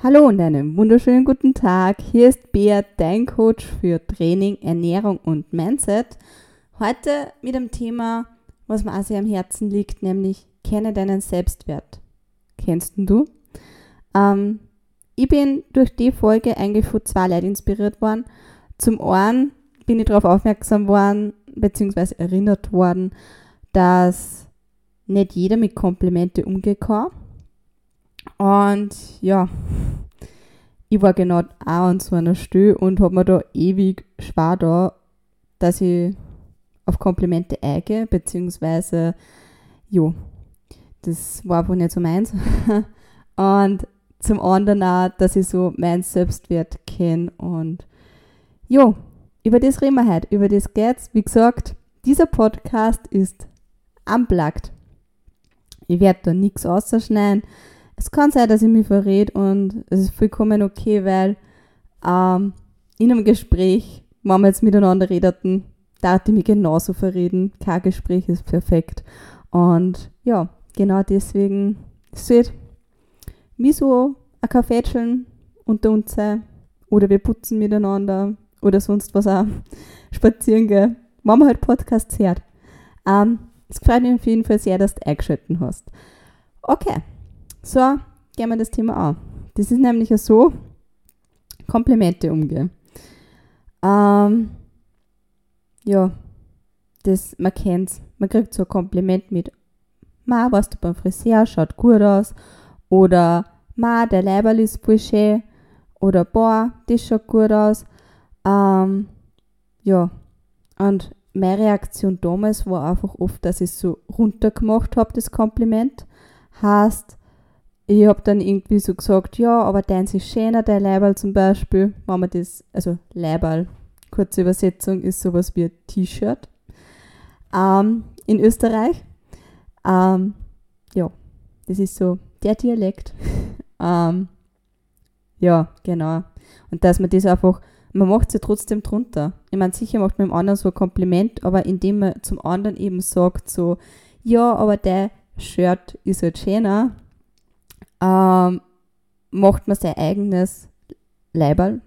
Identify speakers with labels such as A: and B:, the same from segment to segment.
A: Hallo und einen wunderschönen guten Tag. Hier ist Bea, dein Coach für Training, Ernährung und Mindset. Heute mit dem Thema, was mir auch sehr am Herzen liegt, nämlich kenne deinen Selbstwert. Kennst du? Ähm, ich bin durch die Folge eigentlich von zwei Leuten inspiriert worden. Zum einen bin ich darauf aufmerksam worden, beziehungsweise erinnert worden, dass nicht jeder mit Komplimente umgehen. Und ja, ich war genau auch an so einer Stelle und habe mir da ewig schwer da, dass ich auf Komplimente eingehe, beziehungsweise, jo, das war einfach nicht so meins. und zum anderen auch, dass ich so meinen Selbstwert kenne und jo, über das reden wir heute, über das geht's. Wie gesagt, dieser Podcast ist unplugged. Ich werde da nichts ausschneiden. Es kann sein, dass ich mich verrät und es ist vollkommen okay, weil ähm, in einem Gespräch, wenn wir jetzt miteinander redeten, darf ich mich genauso verreden. Kein Gespräch ist perfekt. Und ja, genau deswegen seht mich so ein Kaffeetscheln unter uns sein oder wir putzen miteinander oder sonst was auch spazieren gehen, wenn man halt Podcasts hört. Ähm, es freut mich auf jeden Fall sehr, dass du eingeschaltet hast. Okay, so gehen wir das Thema an. Das ist nämlich so, Komplimente umgehen. Ähm, ja, das, man kennt Man kriegt so ein Kompliment mit, Ma, warst du beim Friseur, schaut gut aus. Oder, Ma, der Leiberl ist voll. Oder, boah, das schaut gut aus. Ähm, ja, und meine Reaktion damals war einfach oft, dass ich so runtergemacht habe, das Kompliment. Heißt, ich habe dann irgendwie so gesagt, ja, aber deins ist schöner, dein Leiberl zum Beispiel, wenn man das, also Leiberl, kurze Übersetzung, ist sowas wie T-Shirt ähm, in Österreich. Ähm, ja, das ist so der Dialekt. ähm, ja, genau. Und dass man das einfach, man macht es ja trotzdem drunter. Ich meine, sicher macht man dem anderen so ein Kompliment, aber indem man zum anderen eben sagt, so, ja, aber der Shirt ist halt schöner, ähm, macht man sein eigenes Leiberl,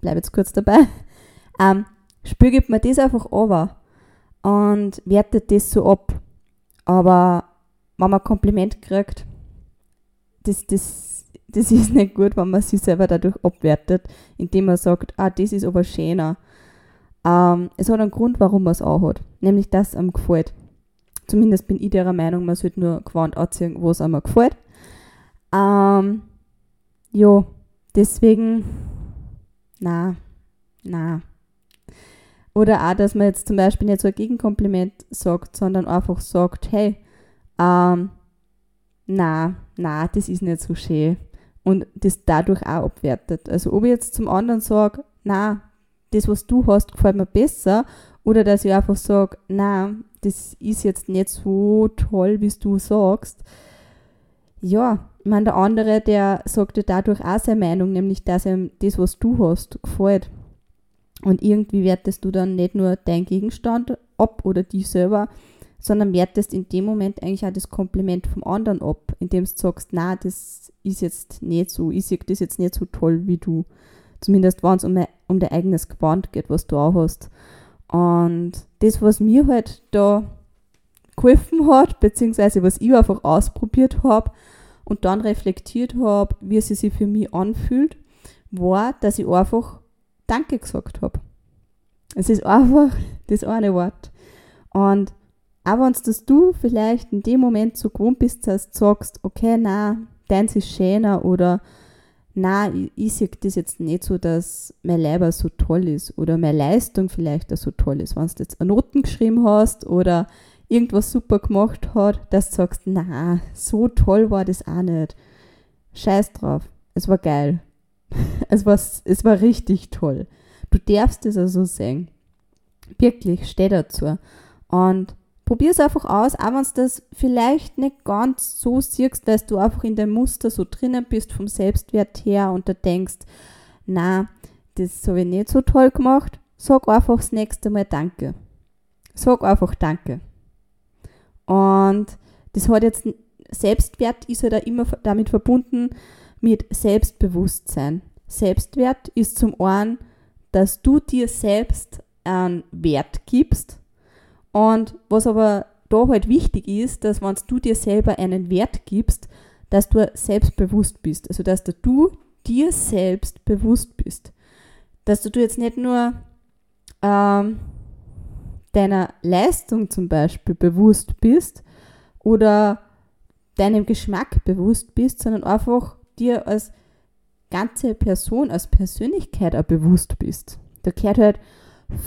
A: bleibe jetzt kurz dabei, ähm, spürt man das einfach over und wertet das so ab. Aber wenn man ein Kompliment kriegt, das, das, das ist nicht gut, wenn man sich selber dadurch abwertet, indem man sagt, ah, das ist aber schöner. Ähm, es hat einen Grund, warum man es auch hat, nämlich dass es einem gefällt. Zumindest bin ich der Meinung, man sollte nur Gewand anziehen, wo es einem gefällt. Ähm, jo, deswegen, na, na. Oder auch, dass man jetzt zum Beispiel nicht so ein Gegenkompliment sagt, sondern einfach sagt, hey, ähm, na, na, das ist nicht so schön. Und das dadurch auch abwertet. Also ob ich jetzt zum anderen sage, na, das, was du hast, gefällt mir besser, oder dass ich einfach sage, na, das ist jetzt nicht so toll, wie du sagst. Ja, ich meine, der andere, der sagt dir dadurch auch seine Meinung, nämlich, dass ihm das, was du hast, gefällt. Und irgendwie wertest du dann nicht nur deinen Gegenstand ab oder dich selber, sondern wertest in dem Moment eigentlich auch das Kompliment vom anderen ab, indem du sagst, na, das ist jetzt nicht so, ich sehe das jetzt nicht so toll wie du. Zumindest wenn es um, um dein eigenes Gewand geht, was du auch hast. Und das, was mir halt da geholfen hat, beziehungsweise was ich einfach ausprobiert habe, und dann reflektiert habe, wie sie sich für mich anfühlt, war, dass ich einfach Danke gesagt habe. Es ist einfach das eine Wort. Und auch wenn das du vielleicht in dem Moment so gewohnt bist, dass du sagst, okay, na, deins ist schöner oder na, ich, ich sehe das jetzt nicht so, dass mein Leiber so toll ist oder meine Leistung vielleicht auch so toll ist. Wenn du jetzt eine Noten geschrieben hast oder irgendwas super gemacht hat, dass du sagst, na, so toll war das auch nicht. Scheiß drauf. Es war geil. es, war, es war richtig toll. Du darfst es also sehen. Wirklich, steh dazu. Und probier es einfach aus, auch wenn du das vielleicht nicht ganz so siehst, weil du einfach in deinem Muster so drinnen bist vom Selbstwert her und da denkst, na, das habe ich nicht so toll gemacht. Sag einfach das nächste Mal Danke. Sag einfach Danke. Und das hat jetzt, Selbstwert ist halt auch immer damit verbunden mit Selbstbewusstsein. Selbstwert ist zum einen, dass du dir selbst einen Wert gibst. Und was aber da halt wichtig ist, dass wenn du dir selber einen Wert gibst, dass du selbstbewusst bist. Also dass du dir selbst bewusst bist. Dass du jetzt nicht nur ähm, deiner Leistung zum Beispiel bewusst bist oder deinem Geschmack bewusst bist, sondern einfach dir als ganze Person, als Persönlichkeit auch bewusst bist. Da gehört halt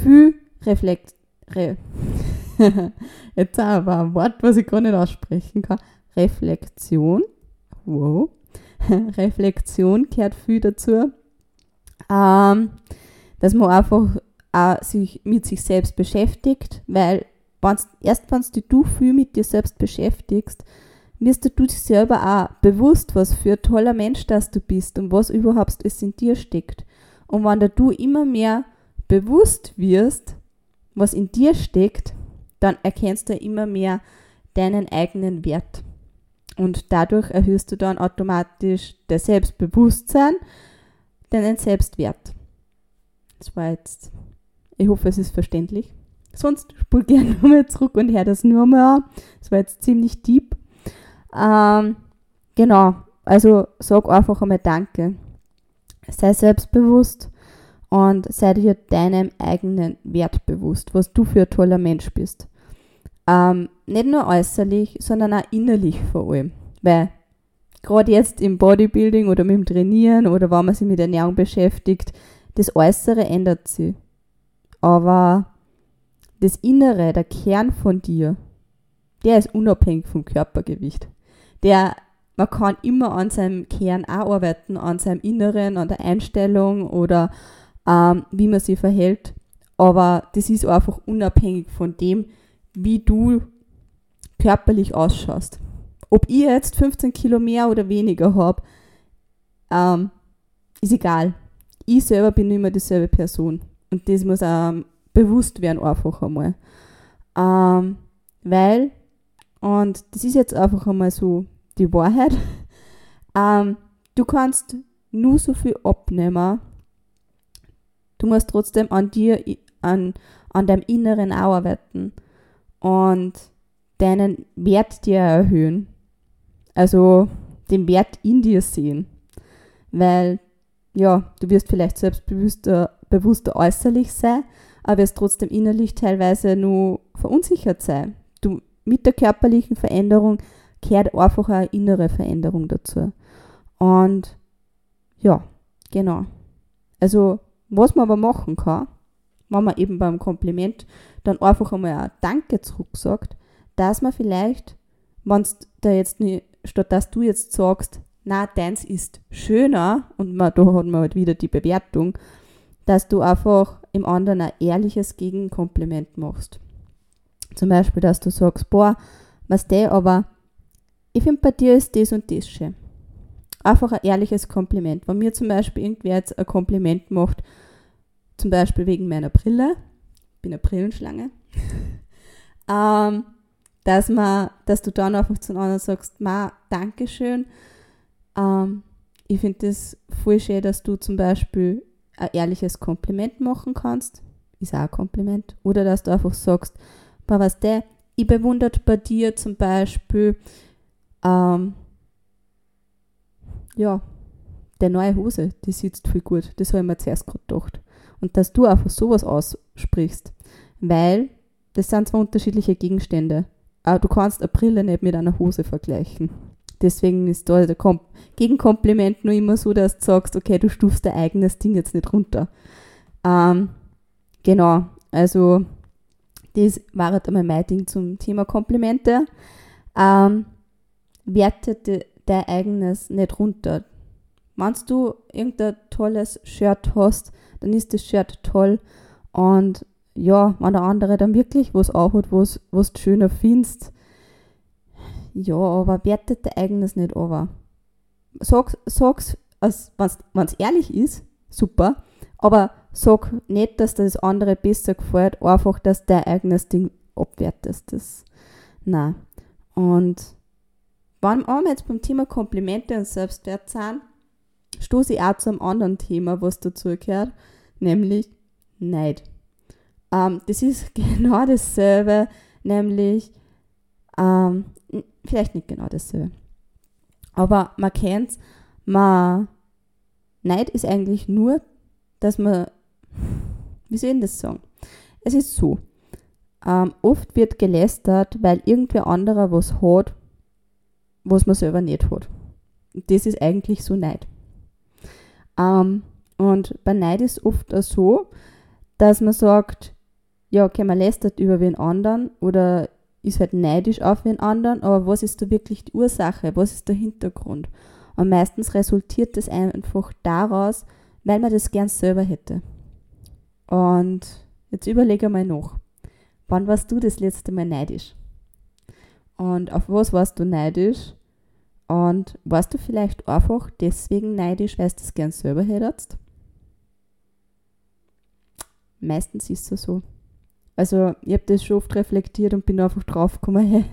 A: viel Reflekt. Re Jetzt aber ein Wort, was ich gar nicht aussprechen kann. Reflexion. Wow. Reflexion gehört viel dazu. Ähm, dass man einfach auch sich mit sich selbst beschäftigt, weil wenn's, erst wenn du viel mit dir selbst beschäftigst, wirst du dich selber auch bewusst, was für ein toller Mensch das du bist und was überhaupt es in dir steckt. Und wenn du immer mehr bewusst wirst, was in dir steckt, dann erkennst du immer mehr deinen eigenen Wert. Und dadurch erhöhst du dann automatisch das Selbstbewusstsein, deinen Selbstwert. Das war jetzt, ich hoffe, es ist verständlich. Sonst spul gerne nochmal zurück und hör das nur mal an. Das war jetzt ziemlich deep. Ähm, genau, also sag einfach einmal Danke. Sei selbstbewusst und sei dir deinem eigenen Wert bewusst, was du für ein toller Mensch bist. Ähm, nicht nur äußerlich, sondern auch innerlich vor allem. Weil gerade jetzt im Bodybuilding oder mit dem Trainieren oder wenn man sich mit Ernährung beschäftigt, das Äußere ändert sich. Aber das Innere, der Kern von dir, der ist unabhängig vom Körpergewicht der, man kann immer an seinem Kern auch arbeiten, an seinem Inneren, an der Einstellung oder ähm, wie man sich verhält. Aber das ist einfach unabhängig von dem, wie du körperlich ausschaust. Ob ich jetzt 15 Kilo mehr oder weniger habe, ähm, ist egal. Ich selber bin immer dieselbe Person. Und das muss ähm, bewusst werden, einfach einmal. Ähm, weil und das ist jetzt einfach einmal so die Wahrheit. Ähm, du kannst nur so viel abnehmen. Du musst trotzdem an dir, an, an deinem Inneren auch arbeiten und deinen Wert dir erhöhen. Also den Wert in dir sehen. Weil, ja, du wirst vielleicht selbstbewusster bewusster äußerlich sein, aber wirst trotzdem innerlich teilweise nur verunsichert sein. Du mit der körperlichen Veränderung kehrt einfach eine innere Veränderung dazu. Und ja, genau. Also, was man aber machen kann, wenn man eben beim Kompliment dann einfach einmal ein Danke zurücksagt, dass man vielleicht, wenn es da jetzt nicht, statt dass du jetzt sagst, na, deins ist schöner und man, da hat man halt wieder die Bewertung, dass du einfach im anderen ein ehrliches Gegenkompliment machst. Zum Beispiel, dass du sagst, boah, was der, aber ich finde bei dir ist das und das schön. Einfach ein ehrliches Kompliment. Wenn mir zum Beispiel irgendwer jetzt ein Kompliment macht, zum Beispiel wegen meiner Brille, ich bin eine Brillenschlange, ähm, dass, man, dass du dann einfach zu anderen sagst, ma, Dankeschön. Ähm, ich finde das voll schön, dass du zum Beispiel ein ehrliches Kompliment machen kannst. Ist auch ein Kompliment. Oder dass du einfach sagst, aber was der, ich bewundert bei dir zum Beispiel, ähm, ja, der neue Hose, die sitzt viel gut. Das habe ich mir zuerst gerade gedacht. Und dass du einfach sowas aussprichst, weil das sind zwar unterschiedliche Gegenstände, aber du kannst eine Brille nicht mit einer Hose vergleichen. Deswegen ist da der Kom Gegenkompliment nur immer so, dass du sagst, okay, du stufst dein eigenes Ding jetzt nicht runter. Ähm, genau, also das war halt einmal mein Ding zum Thema Komplimente. Ähm, werte dein eigenes nicht runter. Wenn du irgendein tolles Shirt hast, dann ist das Shirt toll. Und ja, wenn der andere dann wirklich was anhat, was, was du schöner findest, ja, aber wertet dein eigenes nicht over. Sag, sag's, wenn es ehrlich ist, super, aber sag nicht, dass das andere besser gefällt, einfach, dass dein eigenes Ding abwertest. Das, nein. Und wenn wir jetzt beim Thema Komplimente und Selbstwert sind, stoße ich auch zu einem anderen Thema, was dazu gehört, nämlich Neid. Ähm, das ist genau dasselbe, nämlich, ähm, vielleicht nicht genau dasselbe, aber man kennt es, Neid ist eigentlich nur, dass man, wie soll ich das sagen? Es ist so, ähm, oft wird gelästert, weil irgendwer anderer was hat, was man selber nicht hat. Das ist eigentlich so Neid. Ähm, und bei Neid ist oft auch so, dass man sagt, ja, okay, man lästert über den anderen oder ist halt neidisch auf den anderen, aber was ist da wirklich die Ursache? Was ist der Hintergrund? Und meistens resultiert das einfach daraus, weil man das gern selber hätte. Und jetzt überlege mal noch. Wann warst du das letzte Mal neidisch? Und auf was warst du neidisch? Und warst du vielleicht einfach deswegen neidisch, weil du das gern selber hättest? Meistens ist es so. Also, ich habe das schon oft reflektiert und bin einfach draufgekommen, hey,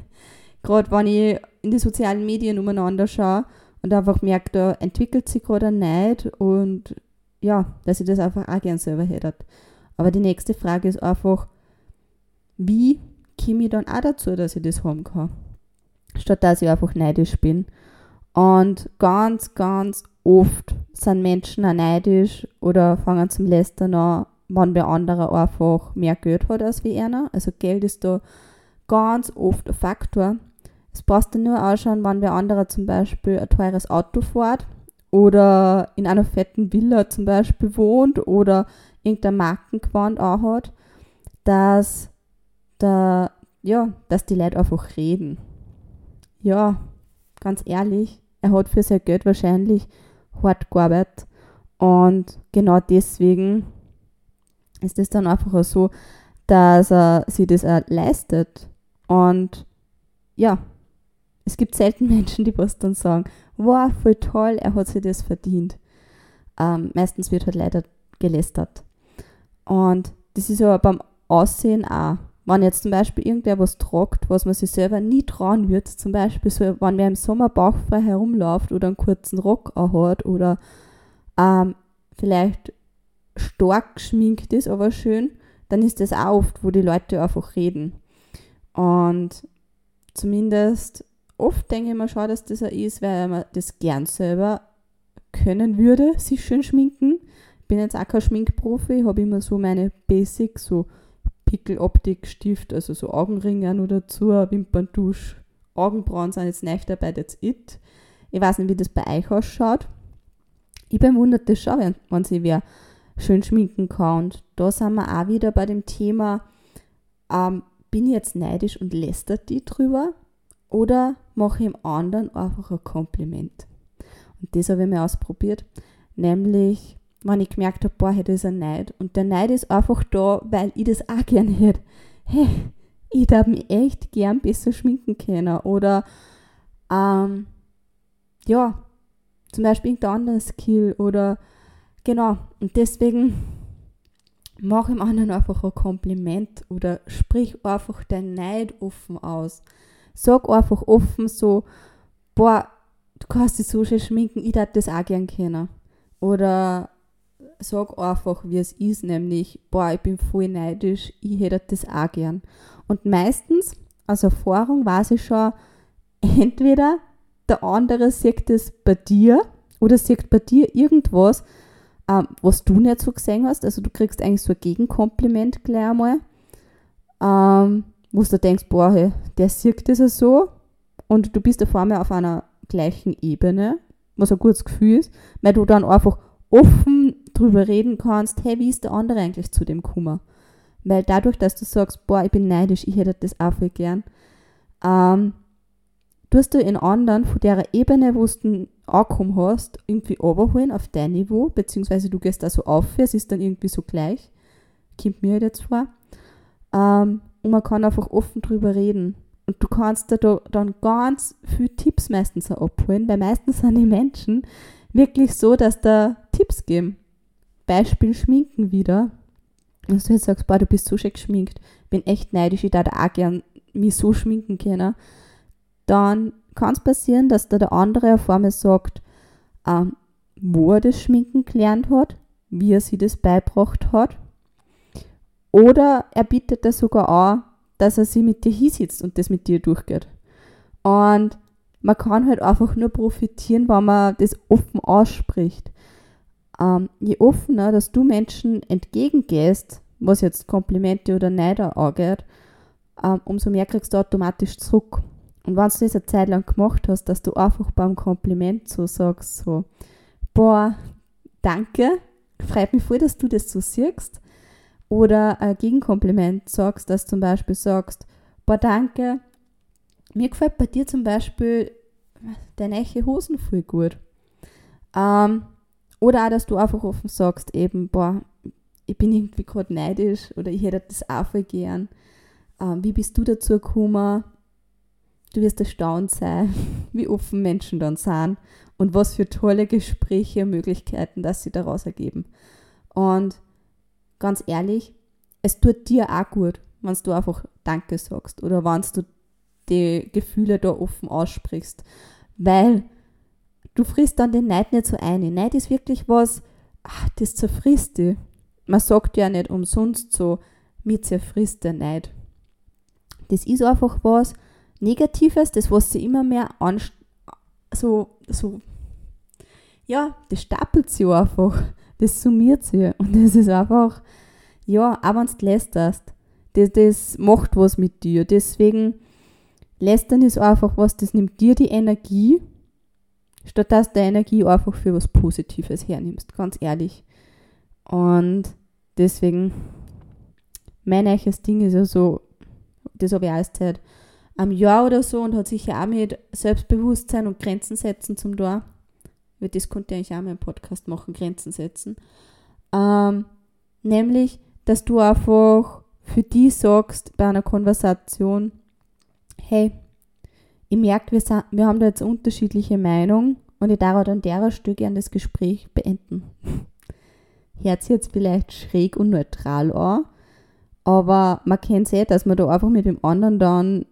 A: gerade wenn ich in die sozialen Medien umeinander schaue und einfach merke, da entwickelt sich gerade ein Neid und ja, dass ich das einfach auch gern selber hätte. Aber die nächste Frage ist einfach, wie komme ich dann auch dazu, dass ich das haben kann? Statt dass ich einfach neidisch bin. Und ganz, ganz oft sind Menschen auch neidisch oder fangen zum Lästern an, wenn der andere einfach mehr Geld hat als wie einer. Also Geld ist da ganz oft ein Faktor. Es passt dann nur ausschauen, wenn der andere zum Beispiel ein teures Auto fährt oder in einer fetten Villa zum Beispiel wohnt oder irgendein Markengewand hat, dass da, ja, dass die Leute einfach reden. Ja, ganz ehrlich, er hat für sein Geld wahrscheinlich hart gearbeitet und genau deswegen ist es dann einfach so, dass er sich das auch leistet. Und ja, es gibt selten Menschen, die was dann sagen, wow, voll toll, er hat sich das verdient. Ähm, meistens wird halt leider gelästert. Und das ist aber beim Aussehen auch. Wenn jetzt zum Beispiel irgendwer was tragt, was man sich selber nie trauen wird, zum Beispiel so, wenn wer im Sommer bauchfrei herumläuft oder einen kurzen Rock hat oder ähm, vielleicht stark geschminkt ist, aber schön, dann ist das auch oft, wo die Leute einfach reden. Und zumindest oft denke ich mir schon, dass das auch ist, weil man das gern selber können würde, sich schön schminken. Ich bin jetzt auch kein Schminkprofi, habe immer so meine Basics, so Pickeloptik, Stift, also so Augenringe nur dazu, Wimperntusch, Augenbrauen sind jetzt nicht dabei, that's it. Ich weiß nicht, wie das bei euch ausschaut. Ich bewundere das schon, wenn, wenn sich wer schön schminken kann. Und da sind wir auch wieder bei dem Thema, ähm, bin ich jetzt neidisch und lästert die drüber oder mache ich dem anderen einfach ein Kompliment? Und das habe ich mir ausprobiert, nämlich wenn ich gemerkt habe, boah, hey, das ist ein Neid. Und der Neid ist einfach da, weil ich das auch gern hätte. Hey, ich darf mich echt gern besser schminken können. Oder, ähm, ja, zum Beispiel irgendein anderes Skill. Oder, genau. Und deswegen mach im anderen einfach ein Kompliment. Oder sprich einfach dein Neid offen aus. Sag einfach offen so, boah, du kannst dich so schön schminken, ich darf das auch gern kennen. Oder sag einfach, wie es ist, nämlich, boah, ich bin voll neidisch, ich hätte das auch gern. Und meistens, aus Erfahrung weiß ich schon, entweder der andere sieht das bei dir oder sieht bei dir irgendwas, ähm, was du nicht so gesehen hast. Also du kriegst eigentlich so ein Gegenkompliment gleich einmal, ähm, wo du denkst, boah, hey, der sieht das ja so und du bist auf einmal auf einer gleichen Ebene, was ein gutes Gefühl ist, weil du dann einfach offen drüber reden kannst, hey, wie ist der andere eigentlich zu dem Kummer? Weil dadurch, dass du sagst, boah, ich bin neidisch, ich hätte das auch viel gern, ähm, tust du in anderen von der Ebene, wo du angekommen hast, irgendwie überholen auf dein Niveau, beziehungsweise du gehst da so auf, es ist dann irgendwie so gleich, kommt mir halt jetzt vor. Ähm, und man kann einfach offen drüber reden. Und du kannst da dann ganz viele Tipps meistens auch abholen, weil meistens sind die Menschen wirklich so, dass da Tipps geben. Beispiel Schminken wieder. Und du jetzt sagst, boah, du bist so schön geschminkt, bin echt neidisch, ich da auch gern mich so schminken können. Dann kann es passieren, dass da der andere auf einmal sagt, ähm, wo er das Schminken gelernt hat, wie er sie das beibracht hat. Oder er bietet das sogar an, dass er sie mit dir hinsitzt und das mit dir durchgeht. Und man kann halt einfach nur profitieren, wenn man das offen ausspricht. Ähm, je offener, dass du Menschen entgegengehst, was jetzt Komplimente oder Neider angeht, ähm, umso mehr kriegst du automatisch zurück. Und wenn du das eine Zeit lang gemacht hast, dass du einfach beim Kompliment so sagst, so, boah, danke, freut mich voll, dass du das so siehst. Oder ein Gegenkompliment sagst, dass zum Beispiel sagst, boah, danke, mir gefällt bei dir zum Beispiel deine neue Hosen voll gut. Ähm, oder auch, dass du einfach offen sagst, eben, boah, ich bin irgendwie gerade neidisch oder ich hätte das auch voll gern. Ähm, wie bist du dazu gekommen? Du wirst erstaunt sein, wie offen Menschen dann sind und was für tolle Gespräche und Möglichkeiten, dass sie daraus ergeben. Und ganz ehrlich, es tut dir auch gut, wenn du einfach Danke sagst oder wenn du die Gefühle da offen aussprichst. Weil du frisst dann den Neid nicht so ein. Neid ist wirklich was, ach, das zerfrisst dich. Man sagt ja nicht umsonst so, mir zerfrisst der Neid. Das ist einfach was Negatives, das was sie immer mehr an, so, so, ja, das stapelt sich einfach, das summiert sich und das ist einfach, ja, auch wenn du lästerst, das, das macht was mit dir. Deswegen, lästern ist einfach was, das nimmt dir die Energie, statt dass du Energie einfach für was Positives hernimmst, ganz ehrlich. Und deswegen, mein eiches Ding ist ja so, das habe ich erst seit einem Jahr oder so und hat sich ja auch mit Selbstbewusstsein und Grenzen setzen zum Tor. Das konnte ich eigentlich auch mal im Podcast machen, Grenzen setzen. Ähm, nämlich, dass du einfach für die sagst bei einer Konversation, hey, ich merke, wir, wir haben da jetzt unterschiedliche Meinungen und ich darf an der Stelle gerne das Gespräch beenden. Hört sich jetzt vielleicht schräg und neutral an, aber man kennt es eh, dass man da einfach mit dem anderen dann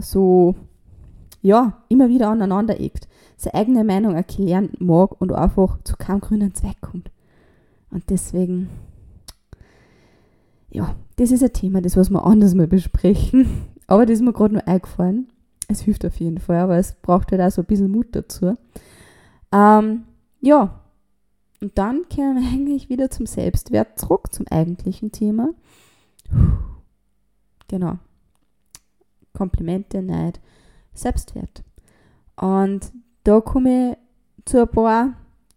A: so, ja, immer wieder aneinander eckt, seine eigene Meinung erklären mag und einfach zu keinem grünen Zweck kommt. Und deswegen, ja, das ist ein Thema, das was wir anders mal besprechen. Aber das ist mir gerade nur eingefallen. Es hilft auf jeden Fall, aber es braucht halt auch so ein bisschen Mut dazu. Ähm, ja, und dann kehren wir eigentlich wieder zum Selbstwert zurück, zum eigentlichen Thema. Genau. Komplimente, Neid, Selbstwert. Und da komme ich zu ein paar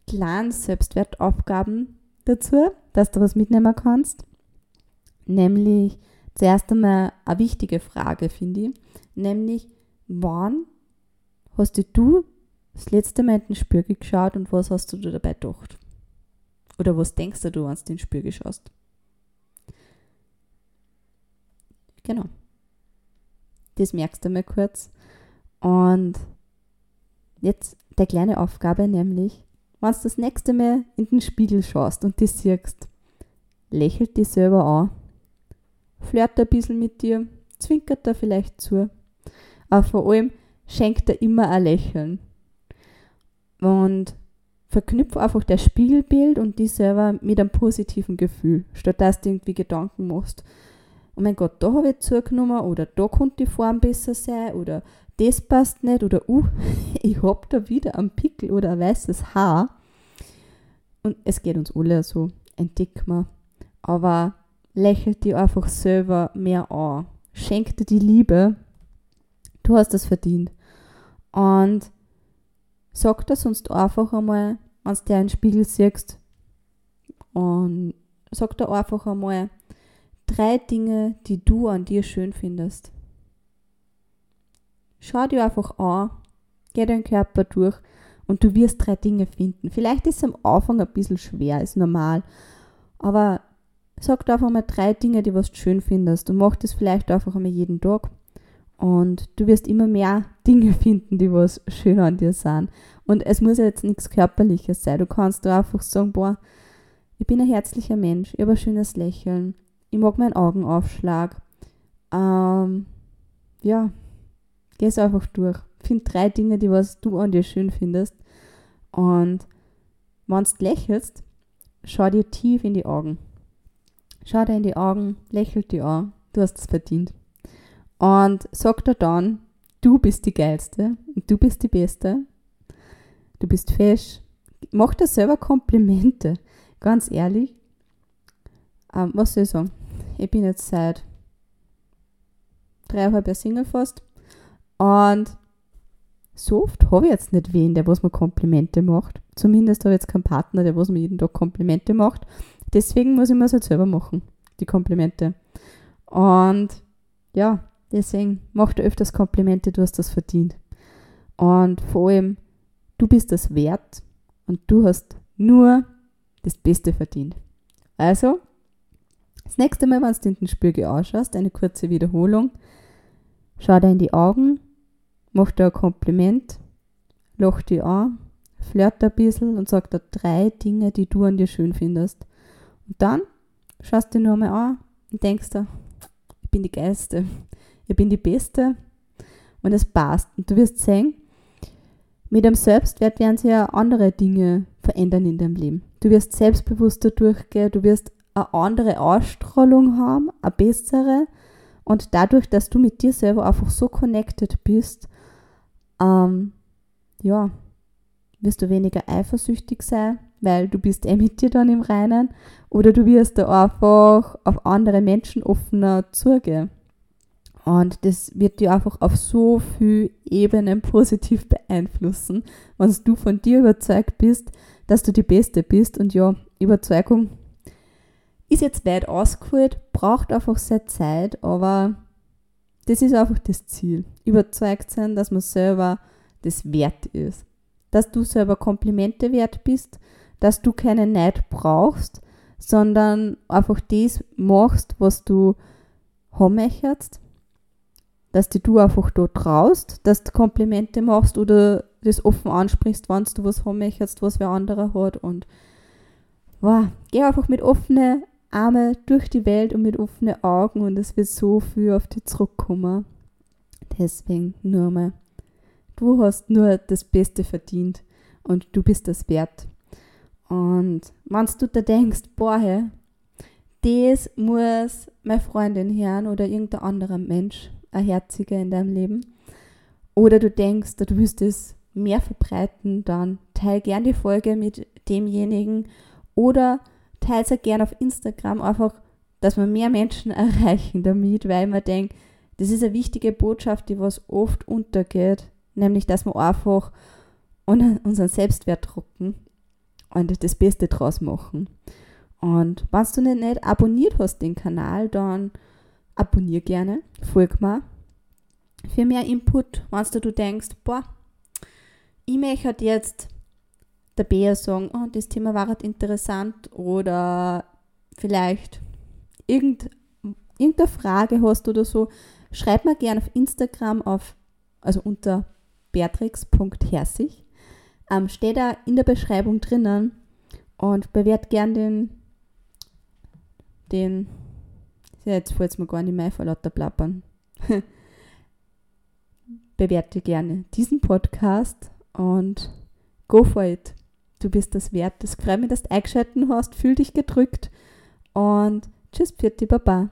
A: kleinen Selbstwertaufgaben dazu, dass du was mitnehmen kannst. Nämlich zuerst einmal eine wichtige Frage, finde ich. Nämlich, wann hast du das letzte Mal in den Spiegel geschaut und was hast du dir dabei gedacht? Oder was denkst du, wenn du den Spiegel schaust? Genau. Das merkst du mal kurz. Und jetzt der kleine Aufgabe, nämlich, wenn du das nächste Mal in den Spiegel schaust und dich siehst, lächelt dich selber an, flirt ein bisschen mit dir, zwinkert er vielleicht zu, aber vor allem schenkt er immer ein Lächeln. Und verknüpf einfach das Spiegelbild und die selber mit einem positiven Gefühl, statt dass du irgendwie Gedanken machst. Oh mein Gott, da habe ich zugenommen oder da konnte die Form besser sein oder das passt nicht oder uh, ich habe da wieder einen Pickel oder ein weißes Haar. Und es geht uns alle so, entdeck mal. Aber lächelt dir einfach selber mehr an. Schenk dir die Liebe. Du hast es verdient. Und Sag das sonst einfach einmal, wenn du dir einen Spiegel siehst. Und sag da einfach einmal drei Dinge, die du an dir schön findest. Schau dir einfach an, geh deinen Körper durch und du wirst drei Dinge finden. Vielleicht ist es am Anfang ein bisschen schwer, ist normal. Aber sag da einfach mal drei Dinge, die was du schön findest und mach das vielleicht einfach einmal jeden Tag. Und du wirst immer mehr Dinge finden, die was schön an dir sind. Und es muss ja jetzt nichts Körperliches sein. Du kannst da einfach sagen, boah, ich bin ein herzlicher Mensch, ich habe ein schönes Lächeln, ich mag meinen Augenaufschlag. Ähm, ja, geh es einfach durch. Find drei Dinge, die was du an dir schön findest. Und wenn du lächelst, schau dir tief in die Augen. Schau dir in die Augen, lächel dir an, du hast es verdient. Und sag dir dann, du bist die Geilste und du bist die Beste. Du bist fesch. Mach dir selber Komplimente, ganz ehrlich. Ähm, was soll ich sagen? Ich bin jetzt seit dreieinhalb Jahren Single fast und so oft habe ich jetzt nicht wen, der was mir Komplimente macht. Zumindest habe ich jetzt keinen Partner, der was mir jeden Tag Komplimente macht. Deswegen muss ich mir es halt selber machen, die Komplimente. Und ja, deswegen mach dir öfters Komplimente, du hast das verdient. Und vor allem, du bist das wert und du hast nur das Beste verdient. Also, das nächste Mal, wenn du in den Spiegel ausschaust, eine kurze Wiederholung, schau dir in die Augen macht dir ein Kompliment, lacht dich an, flirt ein bisschen und sagt dir drei Dinge, die du an dir schön findest. Und dann schaust du dich nochmal an und denkst dir, ich bin die Geiste, ich bin die Beste und es passt. Und du wirst sehen, mit dem Selbstwert werden sich ja andere Dinge verändern in deinem Leben. Du wirst selbstbewusster durchgehen, du wirst eine andere Ausstrahlung haben, eine bessere. Und dadurch, dass du mit dir selber einfach so connected bist, ähm, ja, wirst du weniger eifersüchtig sein, weil du bist eh mit dir dann im Reinen oder du wirst da einfach auf andere Menschen offener zugehen. Und das wird dir einfach auf so viele Ebenen positiv beeinflussen, wenn du von dir überzeugt bist, dass du die Beste bist. Und ja, Überzeugung ist jetzt weit ausgeholt, braucht einfach seine Zeit, aber das ist einfach das Ziel. Überzeugt sein, dass man selber das wert ist. Dass du selber Komplimente wert bist, dass du keinen Neid brauchst, sondern einfach das machst, was du haben möchtest. Dass du einfach da traust, dass du Komplimente machst oder das offen ansprichst, wenn du was haben möchtest, was wer anderer hat. Und wow, geh einfach mit offenen Arme durch die Welt und mit offenen Augen und es wird so viel auf dich zurückkommen. Deswegen nur mal, du hast nur das Beste verdient und du bist das wert. Und wenn du da denkst, boah, das muss meine Freundin hören oder irgendein anderer Mensch, ein Herziger in deinem Leben, oder du denkst, du willst es mehr verbreiten, dann teile gern die Folge mit demjenigen oder teile es auch gerne auf Instagram, einfach, dass wir mehr Menschen erreichen damit, weil man denkt, das ist eine wichtige Botschaft, die was oft untergeht, nämlich, dass wir einfach unseren Selbstwert drucken und das Beste draus machen. Und wenn du nicht, nicht abonniert hast den Kanal, dann abonnier gerne, folg mir. Für mehr Input, wenn du denkst, boah, ich möchte jetzt der Bär sagen, oh, das Thema war halt interessant oder vielleicht irgend, irgendeine Frage hast oder so, schreib mir gerne auf Instagram auf, also unter beatrix.herzig. Ähm, steht da in der Beschreibung drinnen und bewert gern den, den, ja, jetzt fällt es mir gar nicht mehr vor lauter Plappern. Bewerte gerne diesen Podcast und go for it du bist das wert. Das freut mich, dass du eingeschaltet hast. Fühl dich gedrückt und tschüss, Pfirti, Baba.